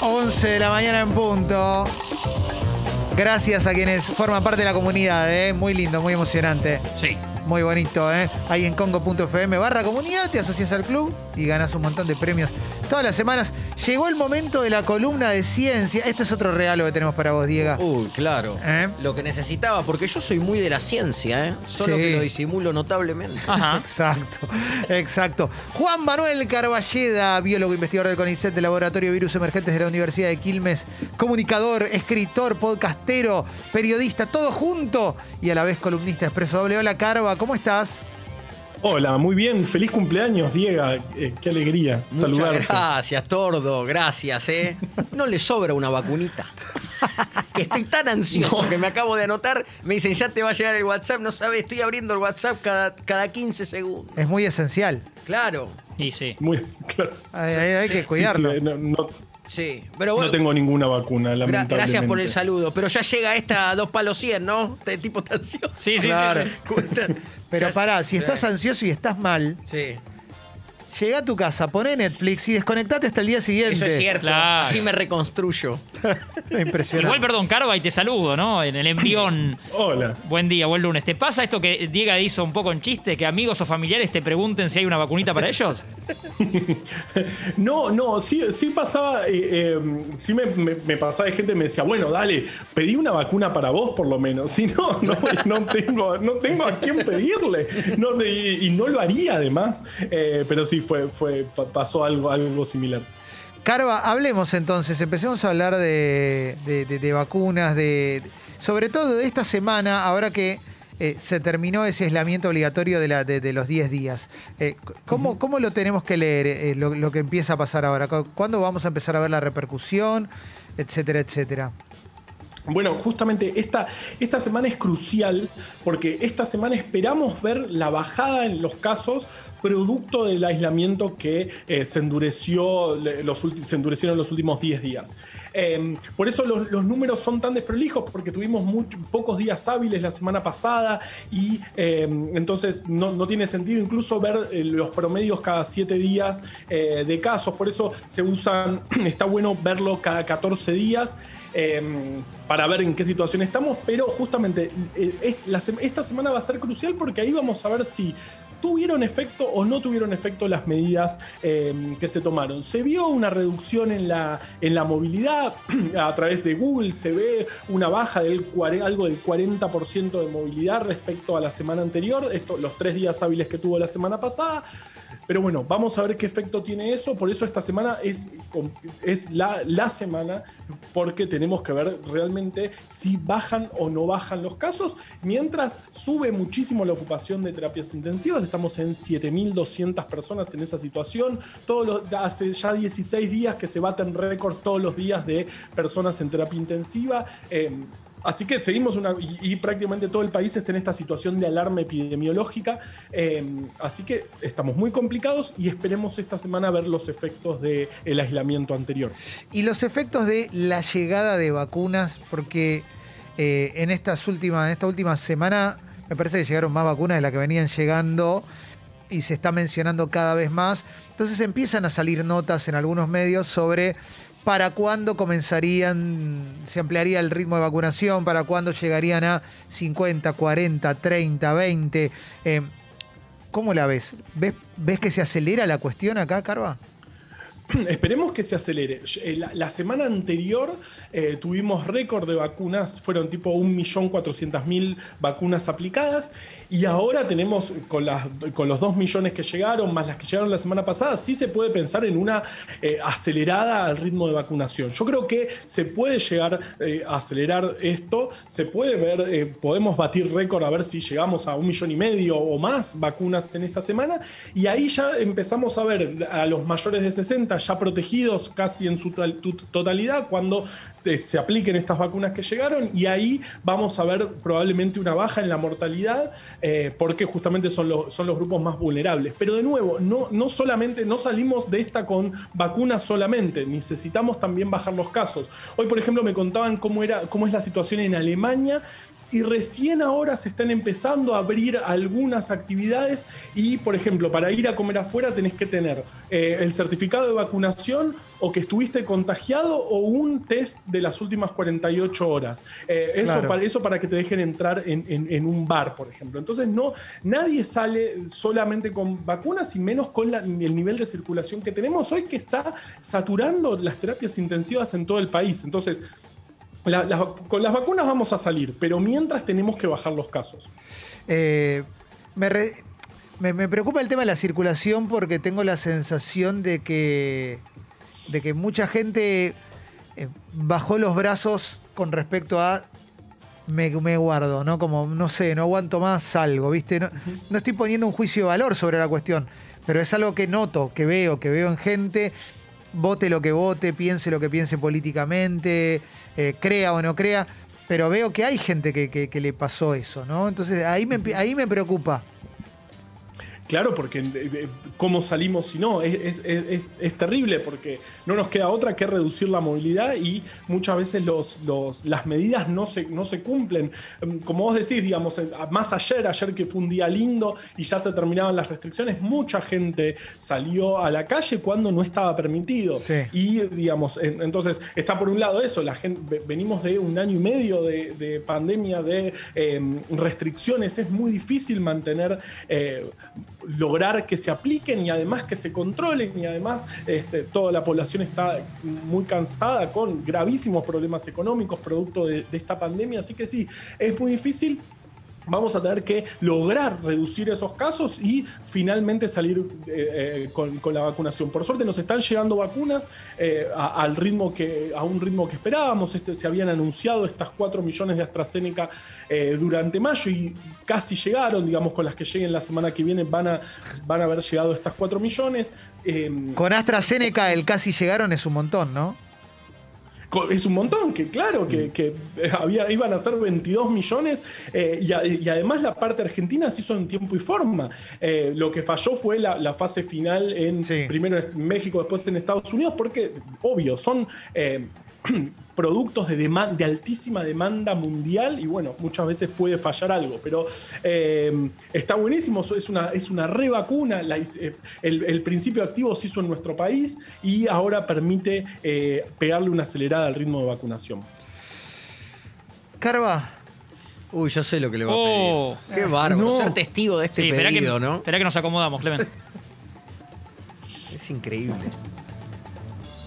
11 de la mañana en punto. Gracias a quienes forman parte de la comunidad, ¿eh? muy lindo, muy emocionante. Sí. Muy bonito, ¿eh? Ahí en congo.fm barra comunidad te asocias al club y ganas un montón de premios todas las semanas. Llegó el momento de la columna de ciencia. Este es otro regalo que tenemos para vos, Diego. Uy, claro. ¿Eh? Lo que necesitaba, porque yo soy muy de la ciencia, ¿eh? Solo Sí. que lo disimulo notablemente. Ajá. Exacto, exacto. Juan Manuel Carballeda, biólogo investigador del CONICET del Laboratorio de Virus Emergentes de la Universidad de Quilmes, comunicador, escritor, podcastero, periodista, todo junto y a la vez columnista expreso doble. Hola Carva, ¿cómo estás? Hola, muy bien. Feliz cumpleaños, Diego. Eh, qué alegría Muchas saludarte. gracias, Tordo. Gracias, ¿eh? No le sobra una vacunita. Que estoy tan ansioso que me acabo de anotar. Me dicen, ya te va a llegar el WhatsApp. No sabes, estoy abriendo el WhatsApp cada, cada 15 segundos. Es muy esencial. Claro. Y sí. Muy claro. Hay, hay- hay que Sí, cuidarlo. sí, no, no- Sí. Pero no tengo ninguna vacuna, lamentablemente. gracias por el saludo. Pero ya llega esta a dos palos 100, ¿no? Este tipo está ansioso. Sí, sí, Claro. sí. Pero Ya- pará, si estás ansioso y estás mal, Sí. Llega a tu casa, poné Netflix y desconectate hasta el día siguiente. Eso es cierto. Claro. Sí me reconstruyo. Impresionante. Igual, perdón, Carva, y te saludo, ¿no? En el envión. Hola. Buen día, buen lunes. ¿Te pasa esto que Diego hizo un poco en chiste? Que amigos o familiares te pregunten si hay una vacunita para ellos? No, no, sí, sí pasaba, eh, eh, sí me, me- me pasaba de gente que me decía, bueno, dale, pedí una vacuna para vos por lo menos. Si no, no, no tengo, no tengo a quién pedirle. No, y, y no lo haría además. Eh, pero sí fue, fue, pa- pasó algo, algo similar. Carva, hablemos entonces, empecemos a hablar de, de- de- de vacunas, de, sobre todo de esta semana, ahora que eh, se terminó ese aislamiento obligatorio de, la- de- de los 10 días. Eh, ¿cómo, cómo lo tenemos que leer, eh, lo, lo que empieza a pasar ahora? ¿Cu- ¿Cuándo vamos a empezar a ver la repercusión? Etcétera, etcétera. Bueno, justamente esta, esta semana es crucial porque esta semana esperamos ver la bajada en los casos producto del aislamiento que eh, se, endureció, los se endurecieron los últimos 10 días. Eh, por eso los, los números son tan desprolijos porque tuvimos much- pocos días hábiles la semana pasada y eh, entonces no, no tiene sentido incluso ver eh, los promedios cada 7 días eh, de casos. Por eso se usan, está bueno verlo cada 14 días eh, para ver en qué situación estamos, pero justamente esta semana va a ser crucial porque ahí vamos a ver si tuvieron efecto o no tuvieron efecto las medidas eh, que se tomaron. Se vio una reducción en la, en la movilidad a través de Google, se ve una baja del algo del 40% de movilidad respecto a la semana anterior, los tres días hábiles que tuvo la semana pasada. Pero bueno, vamos a ver qué efecto tiene eso. Por eso esta semana es, es la, la semana, porque tenemos que ver realmente si bajan o no bajan los casos. Mientras sube muchísimo la ocupación de terapias intensivas, estamos en 7.200 personas en esa situación. Todos los- hace ya 16 días que se baten récords todos los días de personas en terapia intensiva. Eh, Así que seguimos una. Y, prácticamente todo el país está en esta situación de alarma epidemiológica. eh, así que estamos muy complicados y esperemos esta semana ver los efectos del aislamiento anterior. Y los efectos de la llegada de vacunas, porque eh, en, estas últimas, en esta última semana me parece que llegaron más vacunas de las que venían llegando y se está mencionando cada vez más. Entonces empiezan a salir notas en algunos medios sobre para cuándo comenzarían, se ampliaría el ritmo de vacunación, para cuándo llegarían a 50, 40, 30, 20. Eh, ¿Cómo la ves? ¿Ves que se acelera la cuestión acá, Carva? Esperemos que se acelere. Eh, La, semana anterior eh, tuvimos récord de vacunas, fueron tipo 1.400.000 vacunas aplicadas y ahora tenemos con, las, con los 2 millones que llegaron, más las que llegaron la semana pasada, sí se puede pensar en una eh, acelerada al ritmo de vacunación. Yo creo que se puede llegar a acelerar esto, se puede ver, podemos batir récord a ver si llegamos a un millón y medio o más vacunas en esta semana y ahí ya empezamos a ver a los mayores de 60 ya protegidos casi en su totalidad cuando eh, se apliquen estas vacunas que llegaron y ahí vamos a ver probablemente una baja en la mortalidad eh, porque justamente son los, son los grupos más vulnerables. Pero de nuevo, no, no solamente, no salimos de esta con vacunas solamente, necesitamos también bajar los casos. Hoy, por ejemplo, me contaban cómo, era, cómo es la situación en Alemania y recién ahora se están empezando a abrir algunas actividades y, por ejemplo, para ir a comer afuera tenés que tener eh, el certificado de vacunación o que estuviste contagiado o un test de las últimas 48 horas. Eh, eso, Claro. para, eso para que te dejen entrar en, en- en un bar, por ejemplo. Entonces, no, nadie sale solamente con vacunas y menos con la- el nivel de circulación que tenemos hoy que está saturando las terapias intensivas en todo el país. Entonces, la- con las vacunas vamos a salir, pero mientras tenemos que bajar los casos. Eh, me, re- me- me preocupa el tema de la circulación porque tengo la sensación de que, de que mucha gente eh, bajó los brazos con respecto a me, me guardo, ¿no? Como, no sé, no aguanto más, salgo, ¿viste? No, no estoy poniendo un juicio de valor sobre la cuestión, pero es algo que noto, que veo, que veo en gente, vote lo que vote, piense lo que piense políticamente, eh, crea o no crea, pero veo que hay gente que, que- que le pasó eso, ¿no? Entonces ahí me, ahí me preocupa. Claro, porque eh, eh, cómo salimos si no, es, es- es- es- es terrible porque no nos queda otra que reducir la movilidad y muchas veces los, los- las medidas no se, no se cumplen. Em, Como vos decís, digamos, eh, más ayer, ayer que fue un día lindo y ya se terminaban las restricciones, mucha gente salió a la calle cuando no estaba permitido. Sí. Y, digamos, en- entonces está por un lado eso, la gente, ve- venimos de un año y medio de, de pandemia, de eh, restricciones, es muy difícil mantener, eh, lograr que se apliquen y además que se controlen y además este, toda la población está muy cansada con gravísimos problemas económicos producto de, de esta pandemia, así que sí, es muy difícil vamos a tener que lograr reducir esos casos y finalmente salir eh, eh, con, la vacunación. Por suerte nos están llegando vacunas eh, a, al ritmo que, a un ritmo que esperábamos. Este, se habían anunciado estas 4 millones de AstraZeneca durante mayo y casi llegaron, digamos, con las que lleguen la semana que viene van a, van a haber llegado estas 4 millones. Con AstraZeneca el casi llegaron es un montón, ¿no? Es un montón, que claro, que, que había, iban a ser 22 millones eh, y, a- y además la parte argentina se hizo en tiempo y forma. Eh, lo que falló fue la, la fase final en Sí. primero en México, después en Estados Unidos, porque obvio, son eh, productos de, de altísima demanda mundial y bueno, muchas veces puede fallar algo, pero eh, está buenísimo, es una, es una la hice- eh, el, el principio activo se hizo en nuestro país y ahora permite eh, pegarle una acelerada al ritmo de vacunación. Carva, Uy, yo sé lo que le va a Oh. pedir. Qué bárbaro. No. Ser testigo de este Sí, espera que, pedido, ¿no? esperá que nos acomodamos, Clemen. Es increíble.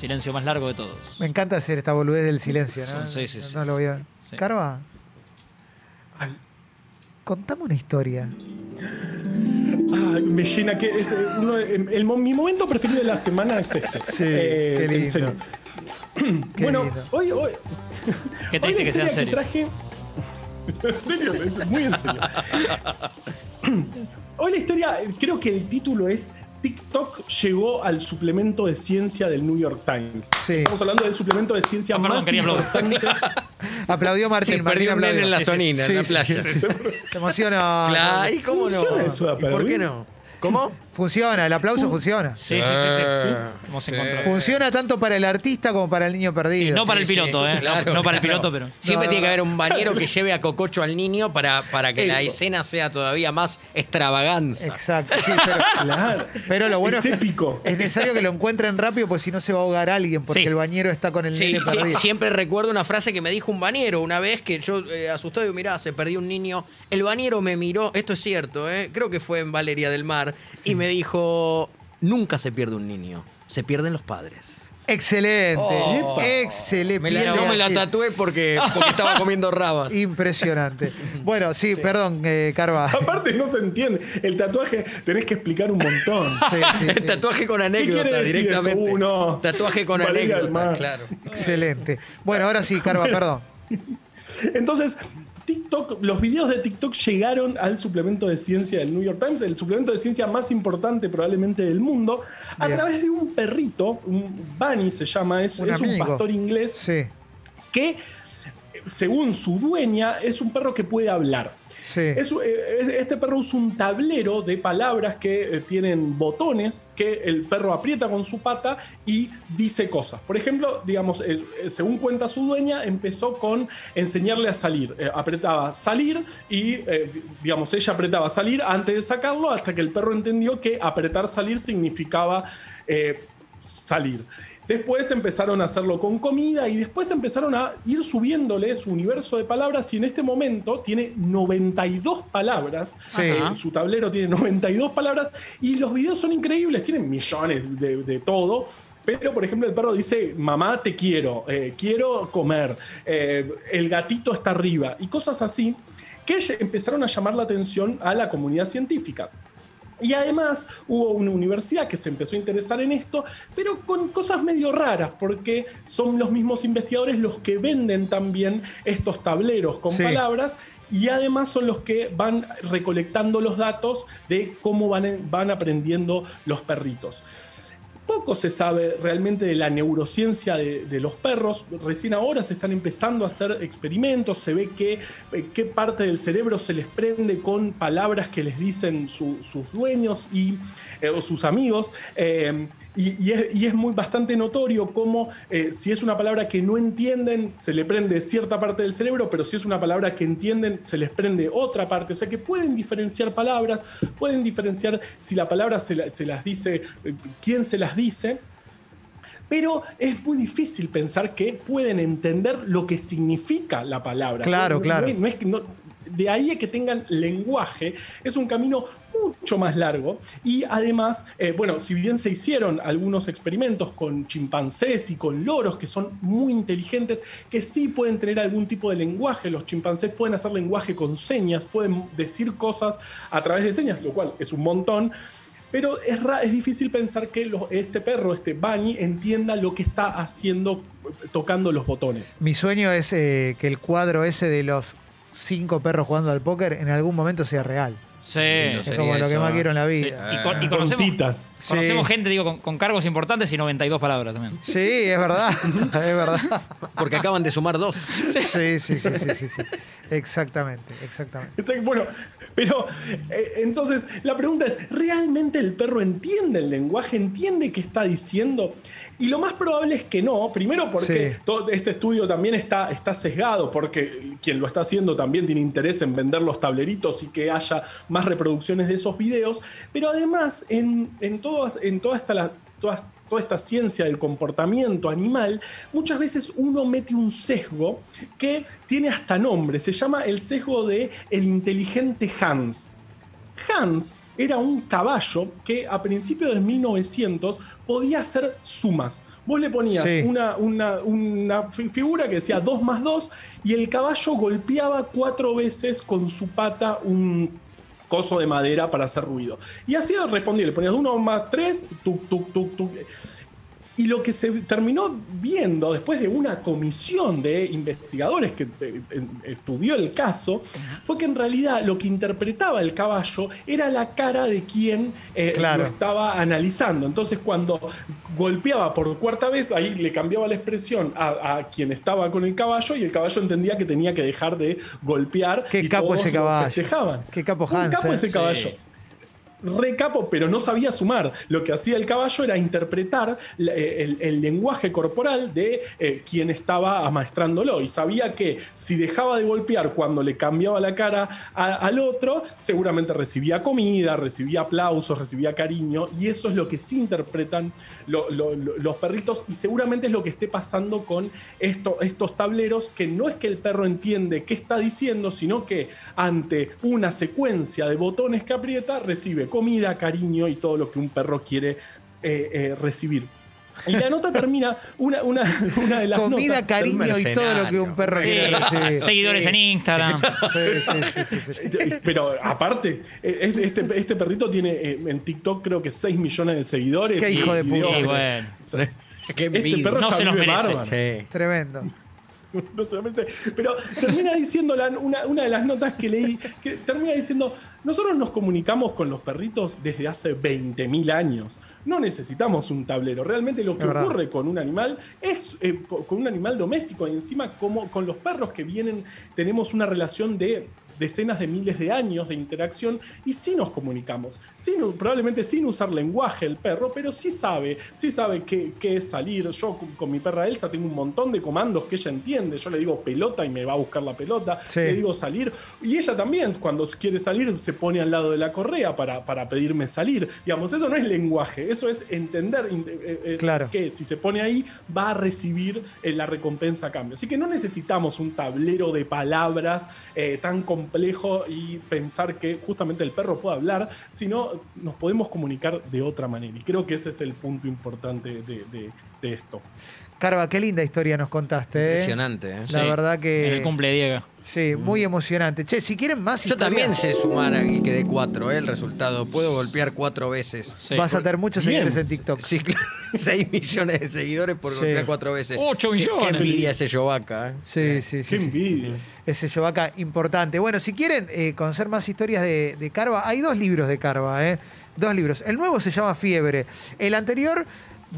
Silencio más largo de todos. me encanta hacer esta boludez del silencio, ¿no? Sí, sí, No- sí, no lo voy a... sí. Carva, Ay, contame una historia. ay, me llena que es eh, uno de- el mo- mi momento preferido de la semana es este. Sí, Eh, qué en lindo. serio. Qué bueno, lindo. hoy, hoy, Qué hoy triste la que sea en historia serio. traje. en serio, es muy en serio. Hoy la historia, creo que el título es TikTok llegó al suplemento de ciencia del New York Times. Sí. Estamos hablando del suplemento de ciencia perdón, más quería aplaudir. importante. Aplaudió Martín, Se Martín aplaudió. en la Sí, sí, tonina, Sí, en la sí, playa. sí. Se emociona. Claro, ¿y cómo no? Funciona eso de ¿Y por qué no? ¿Cómo? Funciona, el aplauso funciona. Sí, sí, sí, sí. Hemos sí. encontrado. Funciona tanto para el artista como para el niño perdido. no para el Sí, piloto, sí, ¿eh? No- claro, no, para el claro. piloto, pero. Siempre No, tiene que haber un bañero que lleve a Cococho al niño para, para que la Eso. escena sea todavía más extravaganza. Exacto, sí, pero, Claro. pero lo bueno es es, épico. es necesario que lo encuentren rápido, porque si no se va a ahogar alguien, porque Sí. el bañero está con el Sí, nene sí, perdido. siempre recuerdo una frase que me dijo un bañero una vez que yo eh, asustado digo, mirá, se perdió un niño. El bañero me miró, esto es cierto, eh, creo que fue en Valeria del Mar, y me dijo, nunca se pierde un niño, se pierden los padres. Excelente, Oh. excelente. Me la- no me la tatué porque, porque estaba comiendo rabas. Impresionante. Bueno, sí, perdón, eh, Carva. Aparte no se entiende. El tatuaje tenés que explicar un montón. Sí, sí, El sí. tatuaje con anécdota quiere decir directamente. eso? Uh, no. Tatuaje con Valeria anécdota, Mar. claro. Excelente. Bueno, ahora sí, Carva, perdón. Entonces, TikTok, los videos de TikTok llegaron al suplemento de ciencia del New York Times, el suplemento de ciencia más importante probablemente del mundo, a Bien. través de un perrito, un bunny se llama, es, Un es un pastor inglés Sí. que, según su dueña, es un perro que puede hablar. Eh, es- este perro usa un tablero de palabras que eh, tienen botones que el perro aprieta con su pata y dice cosas. Por ejemplo, digamos, eh, según cuenta su dueña, empezó con enseñarle a salir. Apretaba salir y, digamos, ella apretaba salir antes de sacarlo hasta que el perro entendió que apretar salir significaba salir. Después empezaron a hacerlo con comida y después empezaron a ir subiéndole su universo de palabras y en este momento tiene 92 palabras. Sí. Eh, su tablero tiene 92 palabras y los videos son increíbles, tienen millones de, de todo. Pero, por ejemplo, el perro dice, mamá, te quiero, eh, quiero comer, eh, el gatito está arriba y cosas así que empezaron a llamar la atención a la comunidad científica. Y además hubo una universidad que se empezó a interesar en esto, pero con cosas medio raras, porque son los mismos investigadores los que venden también estos tableros con Sí. palabras y además son los que van recolectando los datos de cómo van, van aprendiendo los perritos. Poco se sabe realmente de la neurociencia de, los perros. Recién ahora se están empezando a hacer experimentos. Se ve que eh, qué parte del cerebro se les prende con palabras que les dicen su- sus dueños y, eh, o sus amigos. Eh, y, y es, y es muy bastante notorio cómo eh, si es una palabra que no entienden, se le prende cierta parte del cerebro, pero si es una palabra que entienden, se les prende otra parte. O sea que pueden diferenciar palabras, pueden diferenciar si la palabra se, la- se las dice, eh, quién se las dice. Pero es muy difícil pensar que pueden entender lo que significa la palabra. Claro, No- claro. no es- no es de ahí a que tengan lenguaje, es un camino mucho más largo. Y además, eh, bueno, si bien se hicieron algunos experimentos con chimpancés y con loros que son muy inteligentes, que sí pueden tener algún tipo de lenguaje, los chimpancés pueden hacer lenguaje con señas, pueden decir cosas a través de señas, lo cual es un montón. Pero es, es difícil pensar que este perro, este Bunny, entienda lo que está haciendo tocando los botones. Mi sueño es eh, que el cuadro ese de los cinco perros jugando al póker en algún momento sea real. Sí. Es como lo que eso, más ¿eh? quiero en la Sí. vida. Y, con- y Con conocemos, conocemos gente, digo, con, con cargos importantes y 92 palabras también. Sí, es verdad, es verdad. Porque acaban de sumar dos. Sí, sí, sí, sí, sí, sí. Exactamente, exactamente. Bueno, pero eh, entonces la pregunta es, ¿realmente el perro entiende el lenguaje? ¿Entiende qué está diciendo? Y lo más probable es que no, primero porque Sí. todo este estudio también está, está sesgado, porque quien lo está haciendo también tiene interés en vender los tableritos y que haya más reproducciones de esos videos, pero además en, en, todas- en toda, esta, la- toda- toda esta ciencia del comportamiento animal, muchas veces uno mete un sesgo que tiene hasta nombre, se llama el sesgo de el inteligente Hans. Hans era un caballo que a principios de 1900 podía hacer sumas. Vos le ponías Sí. una, una- una fi- figura que decía 2 más 2 y el caballo golpeaba cuatro veces con su pata un coso de madera para hacer ruido. Y así respondía, le ponías 1 más 3, tuk, tuk, tuk, tuk. Y lo que se terminó viendo después de una comisión de investigadores que eh, estudió el caso fue que en realidad lo que interpretaba el caballo era la cara de quien eh, Claro. lo estaba analizando. Entonces cuando golpeaba por cuarta vez, ahí le cambiaba la expresión a, a quien estaba con el caballo y el caballo entendía que tenía que dejar de golpear. Qué y capo todos ese lo caballo. festejaban. Qué capo Un Hans, capo ese caballo capo, pero no sabía sumar. Lo que hacía el caballo era interpretar eh, el, lenguaje corporal de eh, quien estaba amaestrándolo. Y sabía que si dejaba de golpear cuando le cambiaba la cara al otro, seguramente recibía comida, recibía aplausos, recibía cariño. Y eso es lo que sí interpretan lo- lo- lo- los perritos. Y seguramente es lo que esté pasando con esto- estos tableros, que no es que el perro entiende qué está diciendo, sino que ante una secuencia de botones que aprieta, recibe comida, cariño y todo lo que un perro quiere eh, eh, recibir. Y la nota termina, una, una, una de las Comida, notas cariño y todo lo que un perro Sí. quiere recibir. Seguidores Sí. en Instagram. Sí, sí, sí, sí, sí. Pero aparte, eh, este, este- este perrito tiene eh, en TikTok creo que 6 millones de seguidores. Qué y hijo de puta. bueno. Qué Este perro No ya se los vive merece. Sí. Tremendo. No solamente- pero termina diciendo la- una, una de las notas que leí, que termina diciendo, nosotros nos comunicamos con los perritos desde hace 20.000 años. No necesitamos un tablero. Realmente lo que ocurre con un animal es eh, co- con un animal doméstico y encima como con los perros que vienen tenemos una relación de decenas de miles de años de interacción y sí nos comunicamos. Probablemente sin usar lenguaje el perro, pero sí sabe, sí sabe qué, qué es salir. Yo con, mi perra Elsa tengo un montón de comandos que ella entiende. Yo le digo pelota y me va a buscar la pelota. Sí. Le digo salir. Y ella también, cuando quiere salir, se pone al lado de la correa para, para pedirme salir. Digamos, eso no es lenguaje, eso es entender in- eh, eh, Claro. que si se pone ahí va a recibir eh, la recompensa a cambio. Así que no necesitamos un tablero de palabras eh, tan complejo y pensar que justamente el perro puede hablar, sino nos podemos comunicar de otra manera. Y creo que ese es el punto importante de, de- de esto. Carva, qué linda historia nos contaste. ¿eh? Impresionante, ¿eh? La Sí, verdad que- En el cumple de Diego. Sí, muy emocionante. Che, si quieren más Yo historias, también sé sumar y quedé cuatro, ¿eh? El resultado. Puedo golpear cuatro veces. Sí. vas a tener muchos Bien. seguidores en TikTok. Sí, claro. 6 millones de seguidores por Sí. golpear cuatro veces. Ocho Qué- millones. Qué envidia ese Yovaca, ¿eh? Sí, sí, sí. ¡Qué sí. envidia! Ese Yovaca importante. Bueno, si quieren eh, conocer más historias de, de Carva, hay dos libros de Carva, ¿eh? Dos libros. El nuevo se llama Fiebre. El anterior,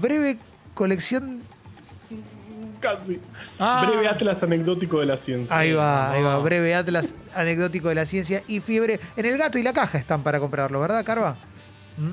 breve colección. Casi. Ah. Breve atlas anecdótico de la ciencia. Ahí va, ahí va. Breve Atlas anecdótico de la ciencia y Fiebre. En el gato y la caja están para comprarlo, ¿verdad, Carva?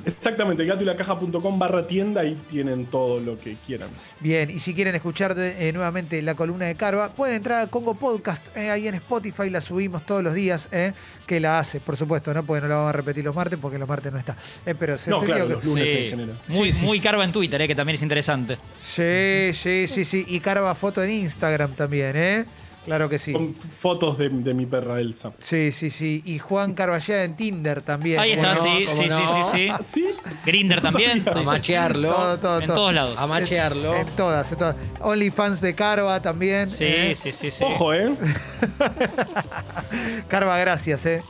Exactamente, gatoylacaja.com barra tienda y tienen todo lo que quieran. Bien, y si quieren escuchar de- eh, nuevamente la columna de Carva, pueden entrar a Congo Podcast, eh, ahí en Spotify, la subimos todos los días, eh, que la hace, por supuesto, ¿no? Porque no la vamos a repetir los martes, porque los martes no está. Eh, pero se No, claro, que- los lunes Sí. en general. Muy, Sí, sí. muy carva en Twitter, eh, que también es interesante. Sí, sí, sí, sí. Y Carva foto en Instagram también, ¿eh? Claro que sí. Con fotos de, de mi perra Elsa. Sí, sí, sí. Y Juan Carballeda en Tinder también. Ahí ¿cómo está, no? sí, ¿Cómo sí, no? sí, sí, sí. ¿Ah, ¿Sí? Grinder también. sabía. A machearlo. Todo, todo, En todo. todos lados. A machearlo. En todas, en todas. OnlyFans de Carva también. Sí, ¿eh? sí, sí, sí. Ojo, ¿eh? Carva, gracias, ¿eh?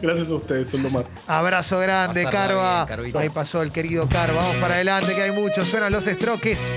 Gracias a ustedes, son lo más. Abrazo grande, Carva. bien. Ahí pasó el querido Carva. Vamos para adelante, que hay mucho. Suenan los estroques.